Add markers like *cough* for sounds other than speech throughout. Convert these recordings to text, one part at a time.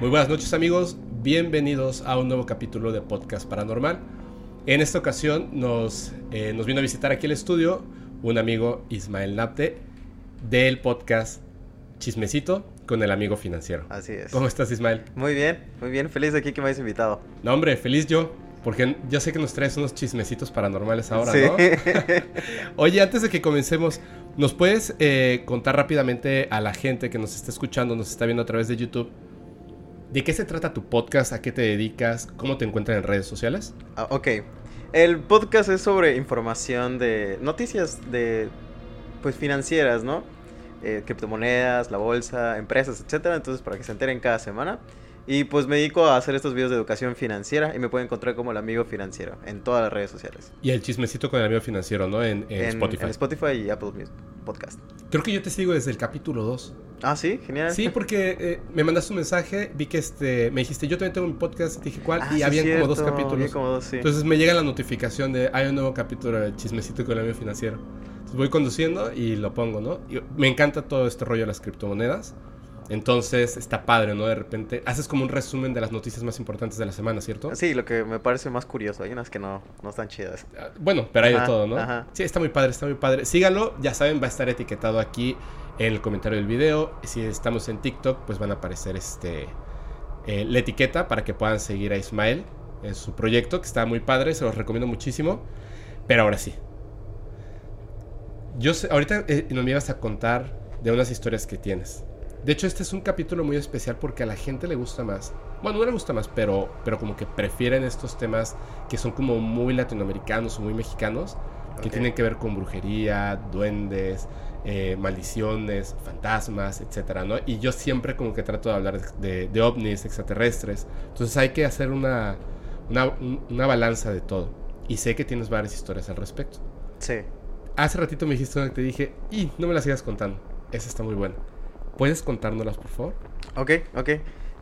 Muy buenas noches amigos, bienvenidos a un nuevo capítulo de Podcast Paranormal. En esta ocasión nos, eh, nos vino a visitar aquí el estudio un amigo Ismael Napte del podcast Chismecito con el amigo financiero. Así es. ¿Cómo estás Ismael? Muy bien, muy bien, feliz de aquí que me hayas invitado. No hombre, feliz yo. Porque yo sé que nos traes unos chismecitos paranormales ahora, Sí. ¿no? *laughs* Oye, antes de que comencemos, ¿nos puedes eh, contar rápidamente a la gente que nos está escuchando, nos está viendo a través de YouTube, de qué se trata tu podcast, a qué te dedicas, cómo te encuentran en redes sociales? Ah, ok. El podcast es sobre información de noticias de pues financieras, ¿no? Eh, criptomonedas, la bolsa, empresas, etcétera. Entonces, para que se enteren cada semana. Y pues me dedico a hacer estos videos de educación financiera y me pueden encontrar como el amigo financiero en todas las redes sociales. Y el chismecito con el amigo financiero, ¿no? En, en Spotify. En Spotify y Apple Podcast. Creo que yo te sigo desde el capítulo 2. Ah, sí, genial. Sí, porque eh, me mandaste un mensaje, vi que este, me dijiste, yo también tengo un podcast, dije, ¿cuál? Ah, y sí, habían como dos cierto, capítulos. como dos, sí. Entonces me llega la notificación de, hay un nuevo capítulo de Chismecito con el amigo financiero. Entonces voy conduciendo y lo pongo, ¿no? Y me encanta todo este rollo de las criptomonedas. Entonces está padre, ¿no? De repente haces como un resumen de las noticias más importantes de la semana, ¿cierto? Sí, lo que me parece más curioso. Hay unas que no, no están chidas. Ah, Bueno, pero hay de todo, ¿no? ajá. Sí, está muy padre, está muy padre. Síganlo, ya saben, va a estar etiquetado aquí en el comentario del video. Si estamos en TikTok, pues van a aparecer este eh, la etiqueta para que puedan seguir a Ismael en su proyecto, que está muy padre, se los recomiendo muchísimo. Pero ahora sí. Yo sé, ahorita eh, nos me ibas a contar de unas historias que tienes. De hecho, este es un capítulo muy especial porque a la gente le gusta más. Bueno, no le gusta más, pero, pero como que prefieren estos temas que son como muy latinoamericanos o muy mexicanos, que tienen que ver con brujería, duendes, eh, maldiciones, fantasmas, etcétera, ¿no? Y yo siempre como que trato de hablar de, de ovnis, extraterrestres. Entonces hay que hacer una, una, un- una balanza de todo. Y sé que tienes varias historias al respecto. Sí. Hace ratito me dijiste una que te dije, y no me la sigas contando. Esa está muy buena. ¿Puedes contárnoslas, por favor? Ok, ok.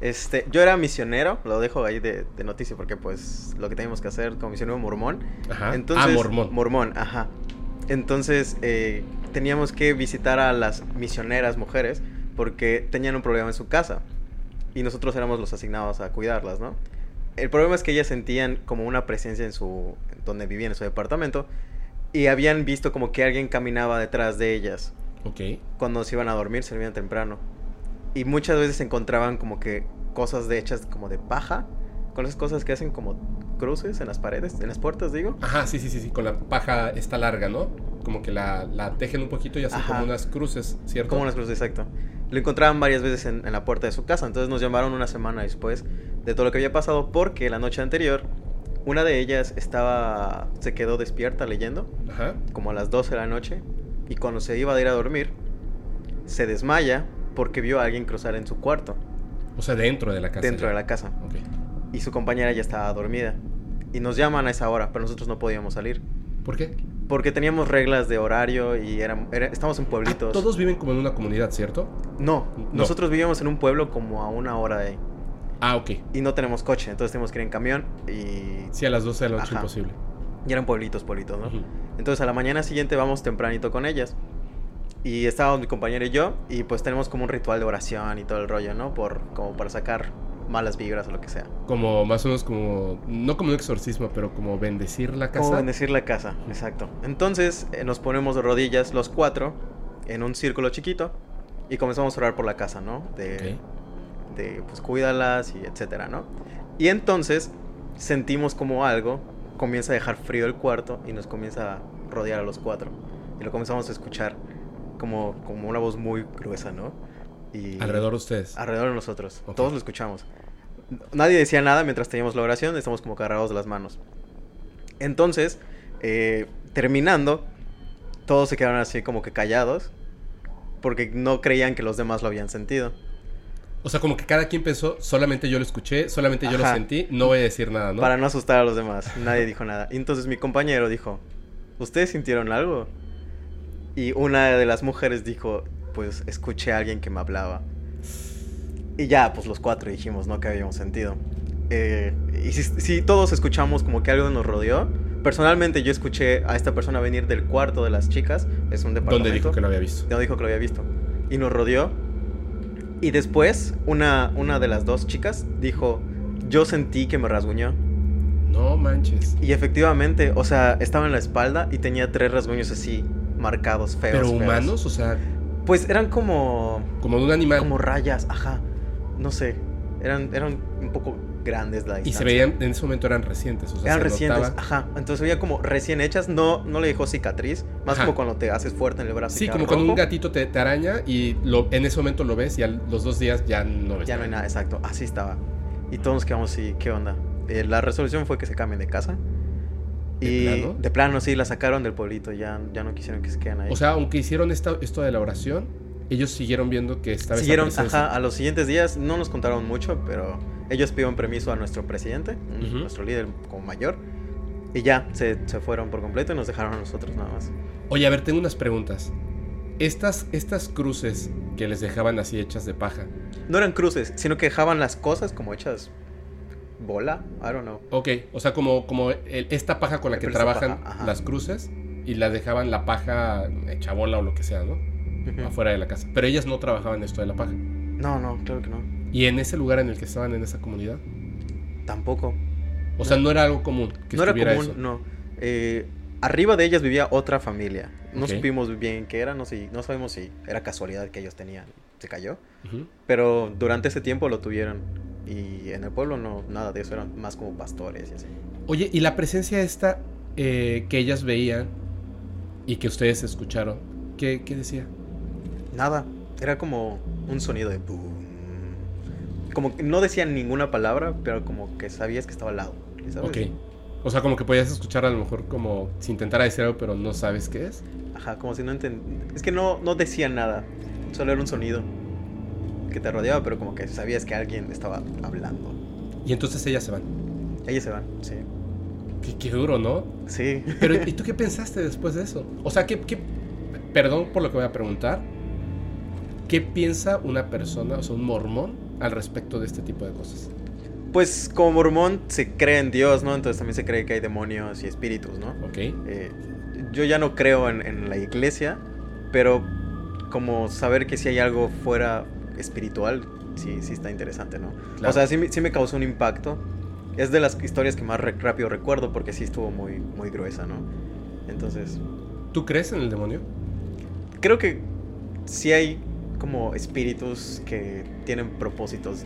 Este, yo era misionero, lo dejo ahí de, de noticia porque pues lo que teníamos que hacer como misionero mormón. Ajá. Entonces, ah, mormón. Mormón, ajá. Entonces eh, teníamos que visitar a las misioneras mujeres porque tenían un problema en su casa y nosotros éramos los asignados a cuidarlas, ¿no? El problema es que ellas sentían como una presencia en su, donde vivían en su departamento y habían visto como que alguien caminaba detrás de ellas ok. cuando se iban a dormir, se dormían temprano. Y muchas veces encontraban como que cosas de hechas como de paja, con esas cosas que hacen como cruces en las paredes, en las puertas, digo. Ajá, sí, sí, sí, sí. Con la paja está larga, ¿no? Como que la, la tejen un poquito y hacen Ajá. como unas cruces, ¿cierto? Como unas cruces, exacto. Lo encontraban varias veces en, en la puerta de su casa, entonces nos llamaron una semana después de todo lo que había pasado porque la noche anterior una de ellas estaba se quedó despierta leyendo Ajá. como a las 12 de la noche y cuando se iba a ir a dormir se desmaya porque vio a alguien cruzar en su cuarto, O sea, dentro de la casa. dentro ya. de la casa. Ok. y su compañera ya estaba dormida. Y nos llaman a esa hora, pero nosotros no podíamos salir. ¿Por qué? Porque teníamos reglas de horario y era, era- estamos en pueblitos. todos viven como en una comunidad, ¿cierto? No, No. nosotros vivíamos en un pueblo como a una hora de ahí. Ah, ok. Y no tenemos coche, entonces tenemos que ir en camión y... Sí, a las 12 de la noche Ajá. imposible. Y eran pueblitos, pueblitos, ¿no? Entonces a la mañana siguiente vamos tempranito con ellas. Y estábamos mi compañera y yo, y pues tenemos como un ritual de oración y todo el rollo, ¿no? Por, como para sacar malas vibras o lo que sea. Como más o menos como, no como un exorcismo, pero como bendecir la casa. Como bendecir la casa, exacto. Entonces eh, nos ponemos de rodillas los cuatro en un círculo chiquito y comenzamos a orar por la casa, ¿no? De, de pues cuídalas y etcétera, ¿no? Y entonces sentimos como algo comienza a dejar frío el cuarto y nos comienza a rodear a los cuatro. Y lo comenzamos a escuchar como, como una voz muy gruesa, ¿no? Y Alrededor de ustedes. alrededor de nosotros. Todos lo escuchamos. Nadie decía nada mientras teníamos la oración, estamos como agarrados de las manos. Entonces, eh, terminando, todos se quedaron así como que callados, porque no creían que los demás lo habían sentido. O sea, como que cada quien pensó, solamente yo lo escuché, solamente yo lo sentí, no voy a decir nada, ¿no? Para no asustar a los demás, nadie dijo nada. Y entonces mi compañero dijo, ¿ustedes sintieron algo? Y una de las mujeres dijo, pues escuché a alguien que me hablaba. Y ya, pues los cuatro dijimos, ¿no? Que habíamos sentido. Eh, y si, si todos escuchamos como que algo nos rodeó, personalmente yo escuché a esta persona venir del cuarto de las chicas, es un departamento. ¿Dónde dijo que lo había visto? No dijo que lo había visto. Y nos rodeó. Y después, una, una de las dos chicas dijo, yo sentí que me rasguñó. No manches. Y efectivamente, o sea, estaba en la espalda y tenía tres rasguños así, marcados, feos. ¿Pero feos. humanos? O sea, Pues eran como... como de un animal. Como rayas, ajá. No sé. Eran, eran un poco grandes la y distancia. se veían, en ese momento eran recientes. O sea, Eran se recientes, notaba- ajá. Entonces veía como recién hechas, no, no le dejó cicatriz. Más Ajá. como cuando te haces fuerte en el brazo. y Sí, como cuando un gatito te, te araña y lo, en ese momento lo ves y a los dos días ya no ves Ya no hay nada, exacto. Así estaba. Y todos nos quedamos así, ¿qué onda? Eh, la resolución fue que se cambien de casa. ¿De Y plano? de plano, sí, la sacaron del pueblito. Ya, ya no quisieron que se queden ahí. O sea, aunque hicieron esta, esto de la oración, ellos siguieron viendo que estaba esa Siguieron, presencia. ajá, a los siguientes días no nos contaron mucho, pero ellos pidieron permiso a nuestro presidente, nuestro líder como mayor, y ya se, se fueron por completo y nos dejaron a nosotros nada más. Oye, a ver, tengo unas preguntas. Estas, estas cruces que les dejaban así hechas de paja, No eran cruces, sino que dejaban las cosas como hechas bola, I don't know. ok, o sea, como, como el- esta paja con la que trabajan las cruces y la dejaban la paja hecha bola o lo que sea, ¿no? Afuera de la casa. Pero ellas no trabajaban esto de la paja. No, no, claro que no. Y en ese lugar en el que estaban en esa comunidad. Tampoco. O sea, no era algo común que no era común, eso. no. Eh, arriba de ellas vivía otra familia. No supimos bien qué era, no, sé, no sabemos si era casualidad que ellos tenían, se cayó. Pero durante ese tiempo lo tuvieron. Y en el pueblo no, nada de eso, eran más como pastores y así. Oye, y la presencia esta eh, que ellas veían y que ustedes escucharon, ¿qué, qué decía? Nada, era como un sonido de boom. Como que no decían ninguna palabra, pero como que sabías que estaba al lado. ¿sabes? Ok. O sea, como que podías escuchar a lo mejor como si intentara decir algo, pero no sabes qué es. Ajá, como si no entendían. Es que no, no decían nada, solo era un sonido que te rodeaba, pero como que sabías que alguien estaba hablando. Y entonces ellas se van. Ellos se van, sí. Qué, qué duro, ¿no? Sí. Pero, ¿y tú *laughs* qué pensaste después de eso? O sea, ¿qué, qué- Perdón por lo que voy a preguntar. ¿Qué piensa una persona, o sea, un mormón, al respecto de este tipo de cosas? Pues como mormón se cree en Dios, ¿no? Entonces también se cree que hay demonios y espíritus, ¿no? ¿Ok? Eh, yo ya no creo en, en la iglesia, pero como saber que si hay algo fuera espiritual, sí, sí está interesante, ¿no? Claro. O sea, sí, sí me causó un impacto. Es de las historias que más rápido recuerdo porque sí estuvo muy, muy gruesa, ¿no? Entonces, ¿Tú crees en el demonio? creo que sí hay como espíritus que tienen propósitos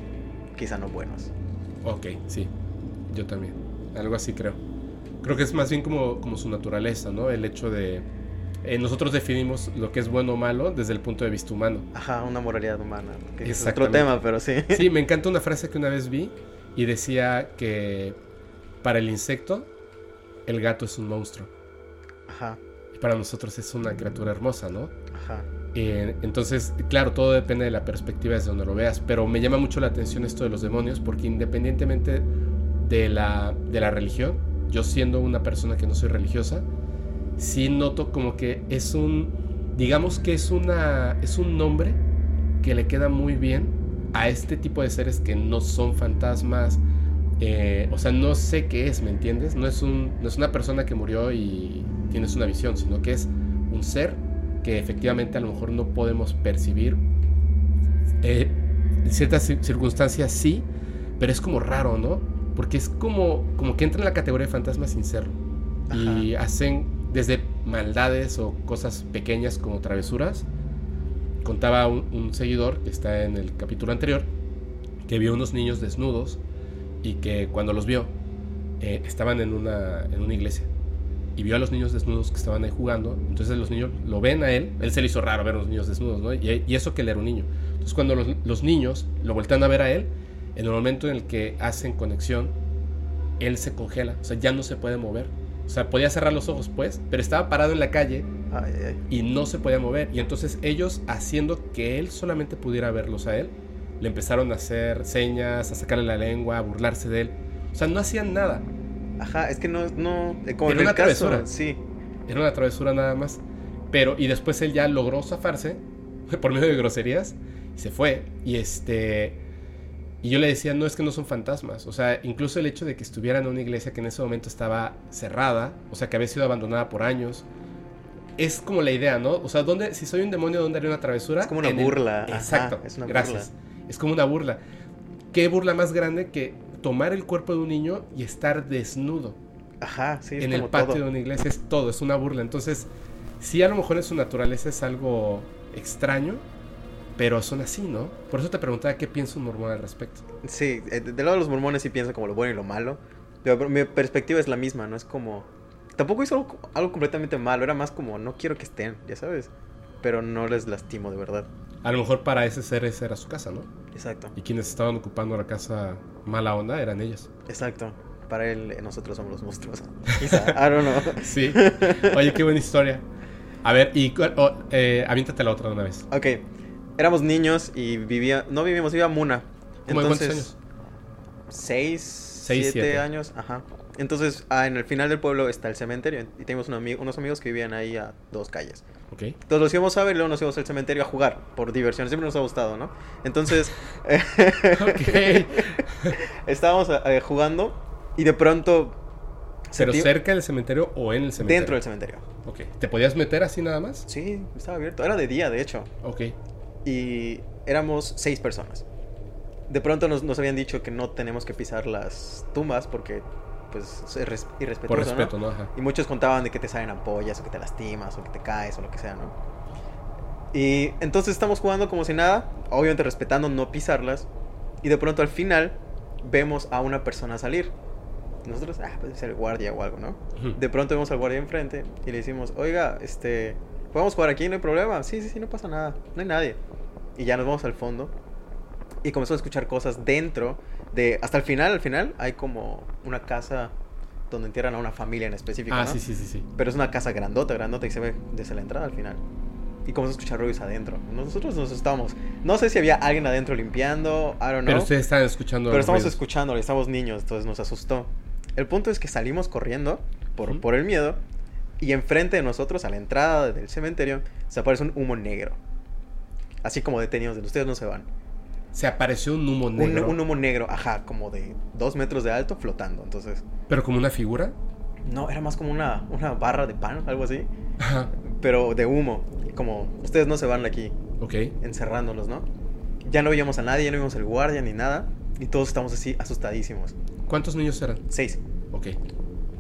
quizá no buenos. Ok, sí. Yo también. Algo así creo. Creo que es más bien como, como su naturaleza, ¿no? El hecho de... eh, nosotros definimos lo que es bueno o malo desde el punto de vista humano. Ajá, una moralidad humana. Que es otro tema, pero sí. Sí, me *laughs* encanta una frase que una vez vi y decía que para el insecto el gato es un monstruo Ajá, y para nosotros es una criatura hermosa, ¿no? ajá. Eh, entonces, claro, todo depende de la perspectiva desde donde lo veas, pero me llama mucho la atención esto de los demonios porque independientemente de la, de la religión, yo siendo una persona que no soy religiosa, sí noto como que es un, digamos que es una, es un nombre que le queda muy bien a este tipo de seres que no son fantasmas, eh, o sea, no sé qué es, ¿me entiendes? No es, un, no es una persona que murió y tienes una visión, sino que es un ser que efectivamente a lo mejor no podemos percibir. Eh, en ciertas cir- circunstancias sí, pero es como raro, ¿no? Porque es como, como que entra en la categoría de fantasma sin serlo. Y hacen desde maldades o cosas pequeñas como travesuras. Contaba un, seguidor que está en el capítulo anterior que vio unos niños desnudos y que cuando los vio eh, estaban en una, en una iglesia y vio a los niños desnudos que estaban ahí jugando. Entonces los niños lo ven a él. Él se le hizo raro ver a los niños desnudos, y eso que él era un niño. Entonces cuando los, los niños lo voltean a ver a él, en el momento en el que hacen conexión, él se congela. O sea, ya no se puede mover. O sea, podía cerrar los ojos, pues, pero estaba parado en la calle Ay, ay, ay. y no se podía mover. Y entonces ellos, haciendo que él solamente pudiera verlos a él, le empezaron a hacer señas, a sacarle la lengua, a burlarse de él. O sea, no hacían nada. Ajá, es que no, no, eh, como Era en el una caso, travesura. sí. Era una travesura nada más. Pero, y después él ya logró zafarse *laughs* por medio de groserías y se fue. Y este. Y yo le decía, no es que no son fantasmas. O sea, incluso el hecho de que estuvieran en una iglesia que en ese momento estaba cerrada, o sea, que había sido abandonada por años. Es como la idea, ¿no? O sea, ¿dónde, si soy un demonio, ¿dónde haría una travesura? Es como una En el- burla, ajá, Exacto. es una gracias. burla. Es como una burla. ¿Qué burla más grande que tomar el cuerpo de un niño y estar desnudo? Ajá, sí. en el patio de una iglesia es todo, es una burla. Entonces, sí, a lo mejor en su naturaleza es algo extraño, pero son así, ¿no? Por eso te preguntaba qué piensa un mormón al respecto. Sí, eh, del lado de los mormones sí piensan como lo bueno y lo malo. Pero mi perspectiva es la misma, ¿no? Es como... Tampoco hizo algo, algo completamente malo, era más como no quiero que estén, ya sabes. Pero no les lastimo de verdad. A lo mejor para ese ser esa era su casa, ¿no? Exacto. Y quienes estaban ocupando la casa mala onda eran ellos. Exacto. Para él, eh, nosotros somos los monstruos. *laughs* Quizá, I don't know. *laughs* sí. Oye, qué buena historia. A ver, y oh, eh, aviéntate la otra de una vez. Ok. Éramos niños y vivía. No vivíamos, vivía Muna. ¿Cómo de cuántos años? Seis, Seis siete, años. Ajá. Entonces, ah, en el final del pueblo está el cementerio. Y tenemos unos amigos que vivían ahí a dos calles. Ok. Entonces los íbamos a ver y luego nos íbamos al cementerio a jugar por diversión. Siempre nos ha gustado, ¿no? Entonces. *laughs* *laughs* estábamos eh, jugando y de pronto. ¿Pero cerca del cementerio o en el cementerio? Dentro del cementerio. Ok. ¿Te podías meter así nada más? Sí, estaba abierto. Era de día, de hecho. Ok. Y éramos seis personas. De pronto nos, nos habían dicho que no tenemos que pisar las tumbas porque pues es irrespetuoso. Por respeto, ¿no? Y muchos contaban de que te salen ampollas o que te lastimas o que te caes o lo que sea, ¿no? Y entonces estamos jugando como si nada, obviamente respetando no pisarlas. Y de pronto al final vemos a una persona salir. Nosotros, ah, puede ser el guardia o algo, ¿no? De pronto vemos al guardia enfrente y le decimos, oiga, este, ¿podemos jugar aquí? No hay problema. Sí, sí, sí, no pasa nada. No hay nadie. Y ya nos vamos al fondo. Y comenzamos a escuchar cosas dentro de... Hasta el final, al final, hay como una casa donde entierran a una familia en específico, Ah, ¿no? sí, sí, sí, sí. Pero es una casa grandota, grandota y se ve desde la entrada al final. Y comenzamos a escuchar ruidos adentro. Nosotros nos asustamos. No sé si había alguien adentro limpiando, I don't know. Pero ustedes están escuchando Pero estamos ruidos. escuchándolo, estamos niños, entonces nos asustó. El punto es que salimos corriendo por, Ujú. por el miedo y enfrente de nosotros, a la entrada del cementerio, se aparece un humo negro. Así como detenidos, de ustedes no se van. Se apareció un humo Un, negro. un humo negro, ajá, como de dos metros de alto flotando. Entonces, Pero como una figura. no, era más como una, una barra de pan, algo así, Ajá. pero de humo. Como ustedes no se van aquí, Ok. encerrándolos, ¿no? Ya no veíamos a nadie, ya no vimos el guardia ni nada. Y todos estamos así asustadísimos. ¿Cuántos niños eran? Seis. Ok.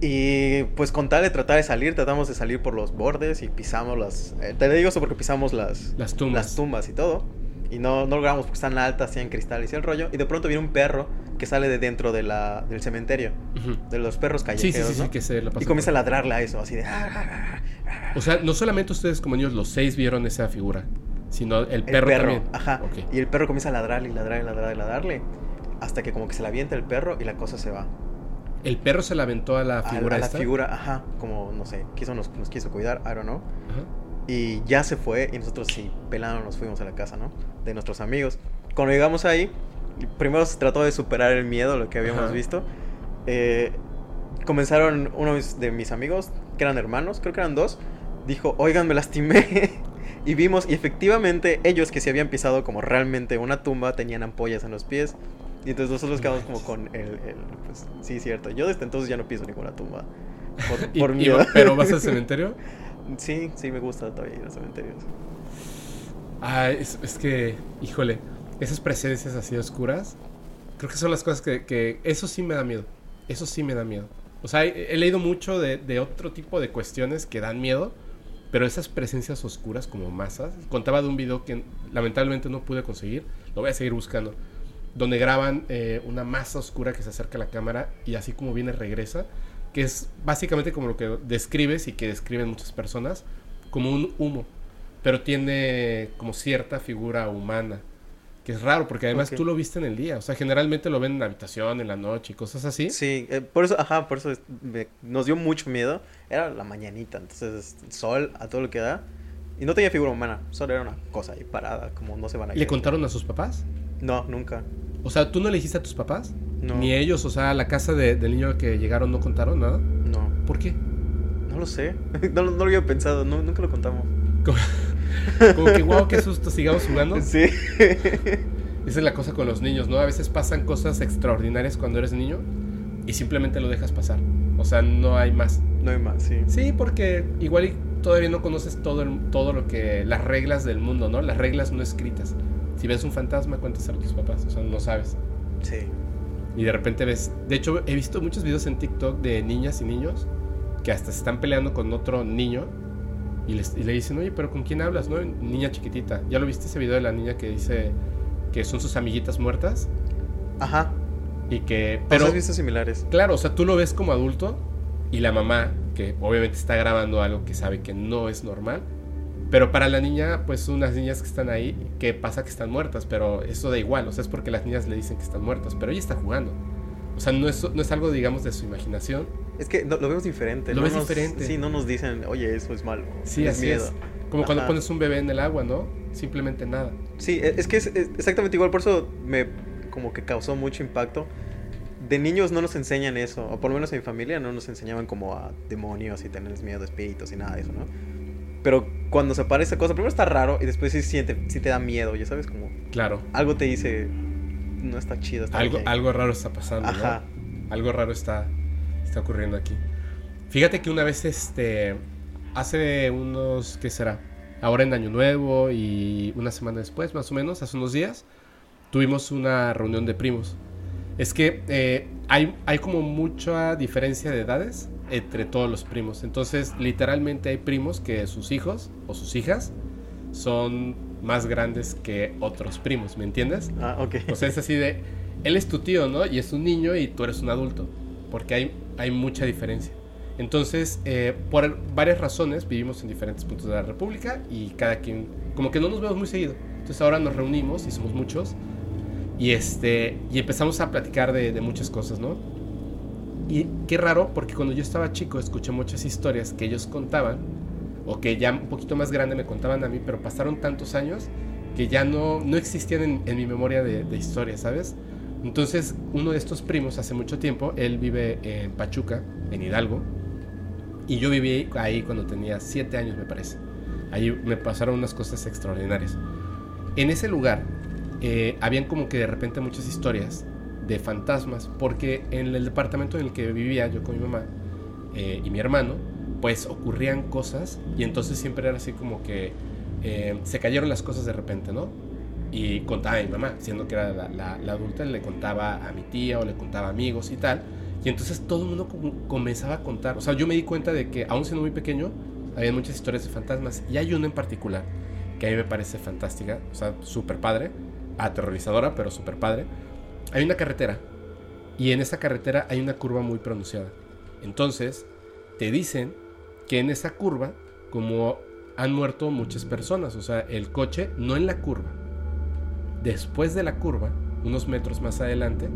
Y pues con tal de tratar de salir, tratamos de salir por los bordes y pisamos las... eh, te digo eso porque pisamos las, Las tumbas. las tumbas y todo. Y no, no logramos porque están altas, tienen cristales y el rollo. Y de pronto viene un perro que sale de dentro de la, del cementerio. De los perros callejeros, sí, sí, sí, ¿no? que se la Y comienza a ladrarle a eso, así de... "Ah, O sea, no solamente ustedes como niños, los seis vieron esa figura, sino el El perro, perro, también. ajá. Ok. Y el perro comienza a ladrarle y ladrarle y ladrarle y ladrarle. Hasta que como que se la avienta el perro y la cosa se va. El perro se la aventó a la A- figura a, la esta. figura, ajá. Como, no sé, quiso, nos, nos quiso cuidar, I don't know. Ajá. Y ya se fue y nosotros sí, pelando nos fuimos a la casa, ¿no? De nuestros amigos. Cuando llegamos ahí, primero se trató de superar el miedo, lo que habíamos Ajá. visto. Eh, comenzaron uno de mis amigos, que eran hermanos, creo que eran dos, dijo, oigan, me lastimé. *laughs* y vimos, y efectivamente ellos que se habían pisado como realmente una tumba, tenían ampollas en los pies. Y entonces nosotros No quedamos como con el, el, pues sí, cierto. Yo desde entonces ya no piso ninguna tumba. Por, *laughs* Y- por miedo. ¿Pero vas al *laughs* cementerio? Sí, sí, me gusta todavía ir a cementerios. Ah, es, es que, híjole, esas presencias así oscuras, creo que son las cosas que, que- Eso sí me da miedo. Eso sí me da miedo. O sea, he, he leído mucho de, de otro tipo de cuestiones que dan miedo, pero esas presencias oscuras como masas. Contaba de un video que lamentablemente no pude conseguir, lo voy a seguir buscando, donde graban eh, una masa oscura que se acerca a la cámara y así como viene regresa, que es básicamente como lo que describes y que describen muchas personas, como un humo, pero tiene como cierta figura humana, que es raro, porque además tú lo viste en el día, o sea, generalmente lo ven en la habitación, en la noche y cosas así. Sí, eh, por eso, ajá, por eso me- nos dio mucho miedo. Era la mañanita, entonces sol a todo lo que da. Y no tenía figura humana, solo era una cosa ahí parada, como no se van a ¿Le contaron a sus papás? No, nunca. O sea, ¿tú no le dijiste a tus papás? No. Ni ellos, o sea, la casa de- del niño que llegaron no contaron nada. No, ¿Por qué? no lo sé. *laughs* no, lo- no lo había pensado, no, nunca lo contamos. Como, *laughs* como que, wow, qué susto, sigamos jugando. Sí. *laughs* Esa es la cosa con los niños, ¿no? A veces pasan cosas extraordinarias cuando eres niño y simplemente lo dejas pasar. O sea, no hay más. no hay más, sí. Sí, porque igual todavía no conoces todo, el- todo lo que... Las reglas del mundo, ¿no? Las reglas no escritas. Si ves un fantasma, cuéntaselo a tus papás. O sea, no sabes. Sí. Y de repente ves. De hecho, he visto muchos videos en TikTok de niñas y niños que hasta se están peleando con otro niño y, le dicen, oye, pero ¿con quién hablas? ¿No? Niña chiquitita. ¿Ya lo viste ese video de la niña que dice que son sus amiguitas muertas? Ajá. Y que. Pero. has visto similares. Claro, o sea, tú lo ves como adulto y la mamá, que obviamente está grabando algo que sabe que no es normal. Pero para la niña, pues unas niñas que están ahí, que pasa que están muertas, pero eso da igual, o sea, es porque las niñas le dicen que están muertas, pero ella está jugando. O sea, no es, no es algo, digamos, de su imaginación. Es que lo vemos diferente. Lo ves diferente. Sí, no nos dicen, oye, eso es malo. Sí, es miedo. Es. Como cuando pones un bebé en el agua, ¿no? Simplemente nada. Sí, e, es que es, exactamente igual, por eso me como que causó mucho impacto. De niños no nos enseñan eso, o por lo menos en mi familia no nos enseñaban como a demonios y tener miedo de espíritus y nada de eso, ¿no? Pero cuando se aparece esa cosa, primero está raro y después sí, siente, sí te da miedo, ya sabes, como... Claro. Algo te dice, no está chido. algo, algo raro está pasando, Ajá. Algo raro está, está ocurriendo aquí. Fíjate que una vez, este, hace unos, ¿qué será? Ahora en Año Nuevo y una semana después, más o menos, hace unos días, tuvimos una reunión de primos. Es que eh, hay, hay como mucha diferencia de edades entre todos los primos. Entonces, literalmente hay primos que sus hijos o sus hijas son más grandes que otros primos, ¿me entiendes? Ah, ok. O sea, es así de, él es tu tío, ¿no? Y es un niño y tú eres un adulto, porque hay, hay mucha diferencia. Entonces, eh, por varias razones, vivimos en diferentes puntos de la República y cada quien, como que no nos vemos muy seguido. Entonces ahora nos reunimos y somos muchos y, este, y empezamos a platicar de, de muchas cosas, ¿no? Y qué raro, porque cuando yo estaba chico escuché muchas historias que ellos contaban o que ya un poquito más grande me contaban a mí, pero pasaron tantos años que ya no, no existían en, mi memoria de, de historias, ¿sabes? Entonces, uno de estos primos hace mucho tiempo, él vive en Pachuca, en Hidalgo, y yo viví ahí cuando tenía 7 años, me parece. Ahí me pasaron unas cosas extraordinarias. En ese lugar, eh, habían como que de repente muchas historias de fantasmas, porque en el departamento en el que vivía yo con mi mamá eh, y mi hermano, pues ocurrían cosas y entonces siempre era así como que eh, se cayeron las cosas de repente, ¿no? Y contaba a mi mamá, siendo que era la, adulta, le contaba a mi tía o le contaba a amigos y tal. Y entonces todo el mundo comenzaba a contar. O sea, yo me di cuenta de que, aún siendo muy pequeño, había muchas historias de fantasmas. Y hay una en particular que a mí me parece fantástica, o sea, súper padre, aterrorizadora, pero súper padre. Hay una carretera y en esa carretera hay una curva muy pronunciada. Entonces, te dicen que en esa curva, como han muerto muchas personas, o sea, el coche no en la curva. Después de la curva, unos metros más adelante,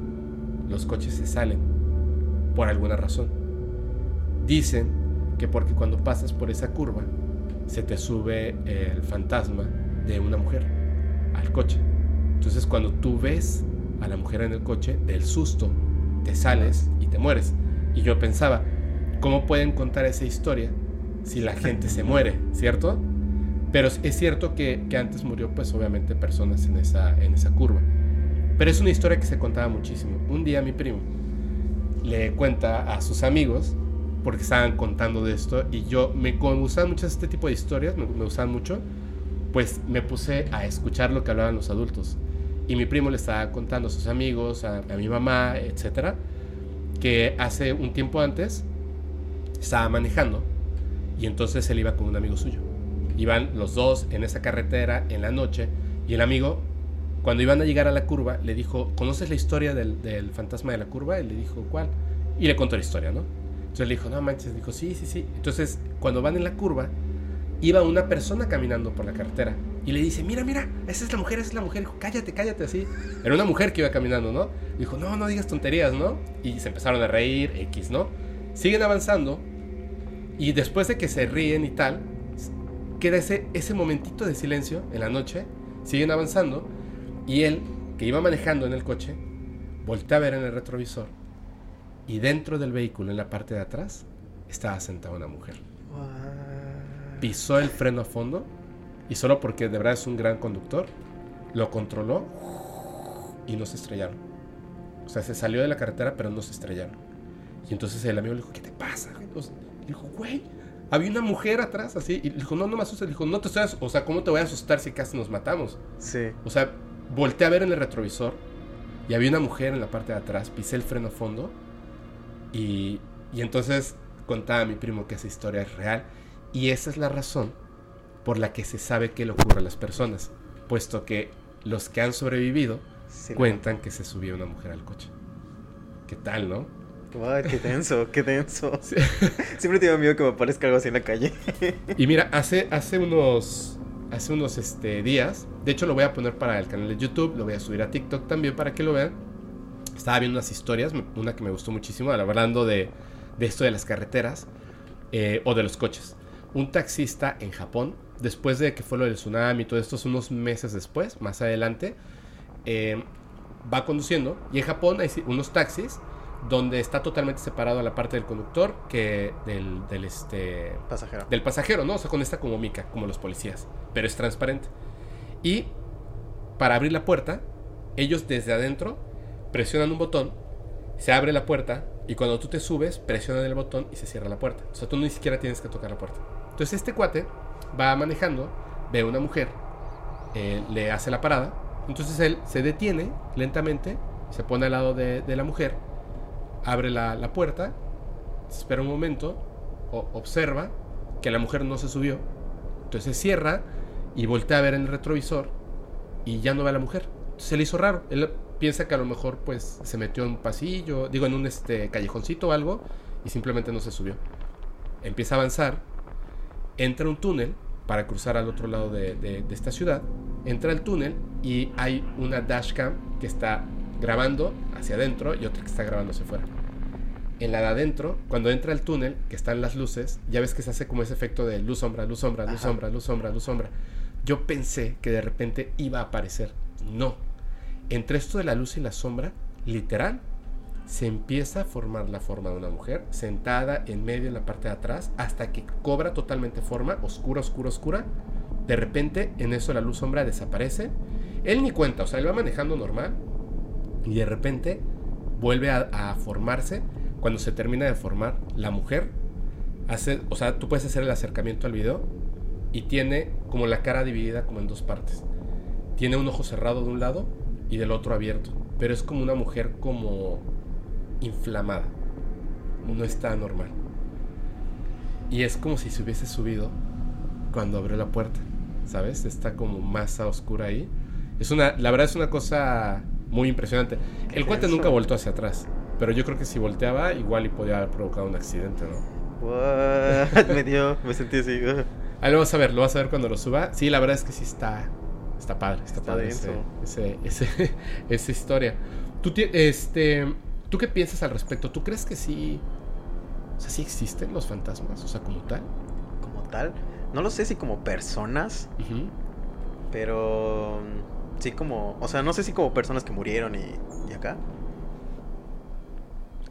los coches se salen por alguna razón. Dicen que porque cuando pasas por esa curva, se te sube el fantasma de una mujer al coche. Entonces cuando tú ves a la mujer en el coche, del susto, te sales y te mueres. Y yo pensaba, ¿cómo pueden contar esa historia si la gente se muere, ¿cierto? Pero es cierto que, que, antes murió, pues obviamente, personas en esa, en esa curva. Pero es una historia que se contaba muchísimo. Un día mi primo le cuenta a sus amigos, porque estaban contando de esto, y yo, me, me gustaban mucho este tipo de historias, me, me gustaban mucho, pues me puse a escuchar lo que hablaban los adultos. Y mi primo le estaba contando a sus amigos, a, mi mamá, etcétera, que hace un tiempo antes estaba manejando y entonces él iba con un amigo suyo. Iban los dos en esa carretera en la noche y el amigo, cuando iban a llegar a la curva, le dijo, ¿conoces la historia del, del fantasma de la curva? Y le dijo, ¿cuál? Y le contó la historia, ¿no? Entonces le dijo, no manches, dijo, sí, sí, sí. Entonces, cuando van en la curva, iba una persona caminando por la carretera y le dice, mira, mira, esa es la mujer, esa es la mujer. Dijo, cállate, cállate así. Era una mujer que iba caminando, ¿no? Dijo, no, no digas tonterías, ¿no? Y se empezaron a reír, X, ¿no? Siguen avanzando y después de que se ríen y tal, queda ese, ese momentito de silencio en la noche, siguen avanzando y él, que iba manejando en el coche, voltea a ver en el retrovisor y dentro del vehículo, en la parte de atrás, estaba sentada una mujer. Pisó el freno a fondo y solo porque de verdad es un gran conductor, lo controló y no se estrellaron. O sea, se salió de la carretera pero no se estrellaron. Y entonces el amigo le dijo, ¿qué te pasa? dijo, güey, había una mujer atrás así. Y dijo, no, no me asustes. Dijo, no te estoy O sea, ¿cómo te voy a asustar si casi nos matamos? Sí. O sea, volteé a ver en el retrovisor y había una mujer en la parte de atrás, pisé el freno a fondo y, y entonces contaba a mi primo que esa historia es real y esa es la razón por la que se sabe qué le ocurre a las personas, puesto que los que han sobrevivido cuentan que se subió una mujer al coche. ¿Qué tal, no? Ay, qué denso, qué denso. *laughs* Siempre tengo miedo que me aparezca algo así en la calle. y mira, hace, hace unos, hace unos este, días, de hecho lo voy a poner para el canal de YouTube, lo voy a subir a TikTok también para que lo vean. Estaba viendo unas historias, una que me gustó muchísimo, hablando de, de esto de las carreteras eh, o de los coches. Un taxista en Japón, después de que fue lo del tsunami y todo esto, unos meses después, más adelante, eh, va conduciendo y en Japón hay unos taxis donde está totalmente separado la parte del conductor que del, del, este pasajero. Del pasajero, ¿no? O sea, con esta como mica, como los policías, pero es transparente. Y para abrir la puerta, ellos desde adentro presionan un botón, se abre la puerta y cuando tú te subes, presionan el botón y se cierra la puerta. O sea, tú ni siquiera tienes que tocar la puerta. Entonces este cuate va manejando, ve a una mujer, eh, le hace la parada, entonces él se detiene lentamente, se pone al lado de, de la mujer abre la, puerta, espera un momento, observa que la mujer no se subió, entonces cierra y voltea a ver en el retrovisor y ya no ve a la mujer. se le hizo raro. Él piensa que a lo mejor pues se metió en un pasillo, digo en un este callejoncito o algo y simplemente no se subió. Empieza a avanzar, entra un túnel para cruzar al otro lado de, de esta ciudad, entra al túnel y hay una dashcam que está grabando hacia adentro y otra que está grabando hacia afuera. En la de adentro, cuando entra el túnel, que están las luces, ya ves que se hace como ese efecto de luz, sombra, luz, sombra, luz, sombra, luz, sombra, luz, sombra. Yo pensé que de repente iba a aparecer. No. Entre esto de la luz y la sombra, literal, se empieza a formar la forma de una mujer sentada en medio en la parte de atrás hasta que cobra totalmente forma, oscura, oscura, oscura. De repente, en eso la luz sombra desaparece. Él ni cuenta, o sea, él va manejando normal y de repente vuelve a, formarse. Cuando se termina de formar, la mujer hace, o sea, tú puedes hacer el acercamiento al video y tiene como la cara dividida como en dos partes. Tiene un ojo cerrado de un lado y del otro abierto, pero es como una mujer como inflamada. No está normal. Y es como si se hubiese subido cuando abrió la puerta, ¿sabes? Está como masa oscura ahí. Es una, la verdad es una cosa muy impresionante. El cuate nunca voltó hacia atrás, pero yo creo que si volteaba, igual y podía haber provocado un accidente, ¿no? What? *laughs* me dio, me sentí así. Ahí lo vas a ver, lo vas a ver cuando lo suba. Sí, la verdad es que sí está, está padre, está, padre ese, ese, *laughs* esa historia. ¿Tú, este, ¿Tú qué piensas al respecto? ¿Tú crees que sí, o sea, sí existen los fantasmas, o sea, como tal? Como tal, no lo sé si como personas, pero Sí, como. O sea, no sé si como personas que murieron y, y acá.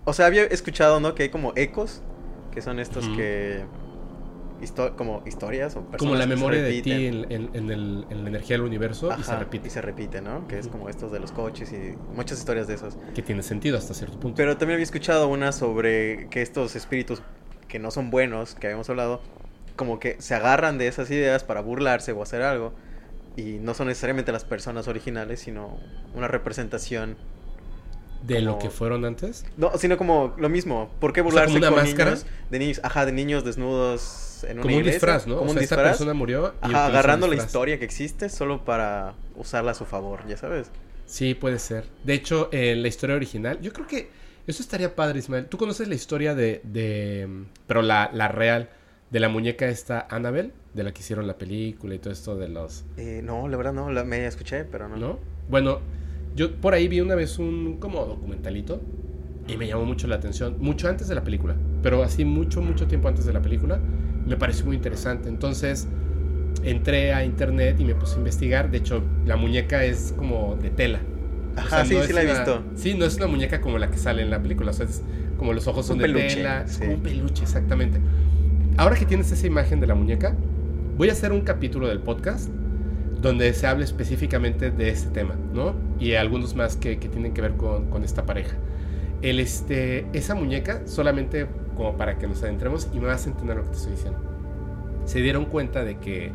O sea, había escuchado, ¿no? Que hay como ecos. Que son estos que. Como historias o personas Como la memoria de ti en, en, el, en, la energía del universo y se repite. Y se repite, ¿no? Que es como estos de los coches y muchas historias de esos. Que tiene sentido hasta cierto punto. Pero también había escuchado una sobre que estos espíritus que no son buenos, que habíamos hablado, como que se agarran de esas ideas para burlarse o hacer algo y no son necesariamente las personas originales, sino una representación de lo que fueron antes. No, sino como lo mismo. ¿Por qué burlarse una máscara? de niños, ajá, de niños desnudos en una como un disfraz, ¿no? Como un disfraz. persona murió y ajá, agarrando la historia que existe solo para usarla a su favor, ya sabes. Sí, puede ser. De hecho, en la historia original, yo creo que eso estaría padre, Ismael. ¿Tú conoces la historia de, de pero la, la real de la muñeca esta Annabelle? de la que hicieron la película y todo esto de los... Eh, no, la verdad no, la, me escuché, pero no. ¿No? Bueno, yo por ahí vi una vez un como documentalito y me llamó mucho la atención, mucho antes de la película, pero así mucho, mucho tiempo antes de la película, me pareció muy interesante. Entonces entré a internet y me puse a investigar, de hecho la muñeca es como de tela. Ajá, sí, sí la he visto. Sí, no es una muñeca como la que sale en la película, o sea, es como los ojos son de tela, es como un peluche, exactamente. Ahora que tienes esa imagen de la muñeca, voy a hacer un capítulo del podcast donde se hable específicamente de este tema, ¿no? Y algunos más que, tienen que ver con, esta pareja. El, este, esa muñeca, solamente como para que nos adentremos y me vas a entender lo que te estoy diciendo. Se dieron cuenta de que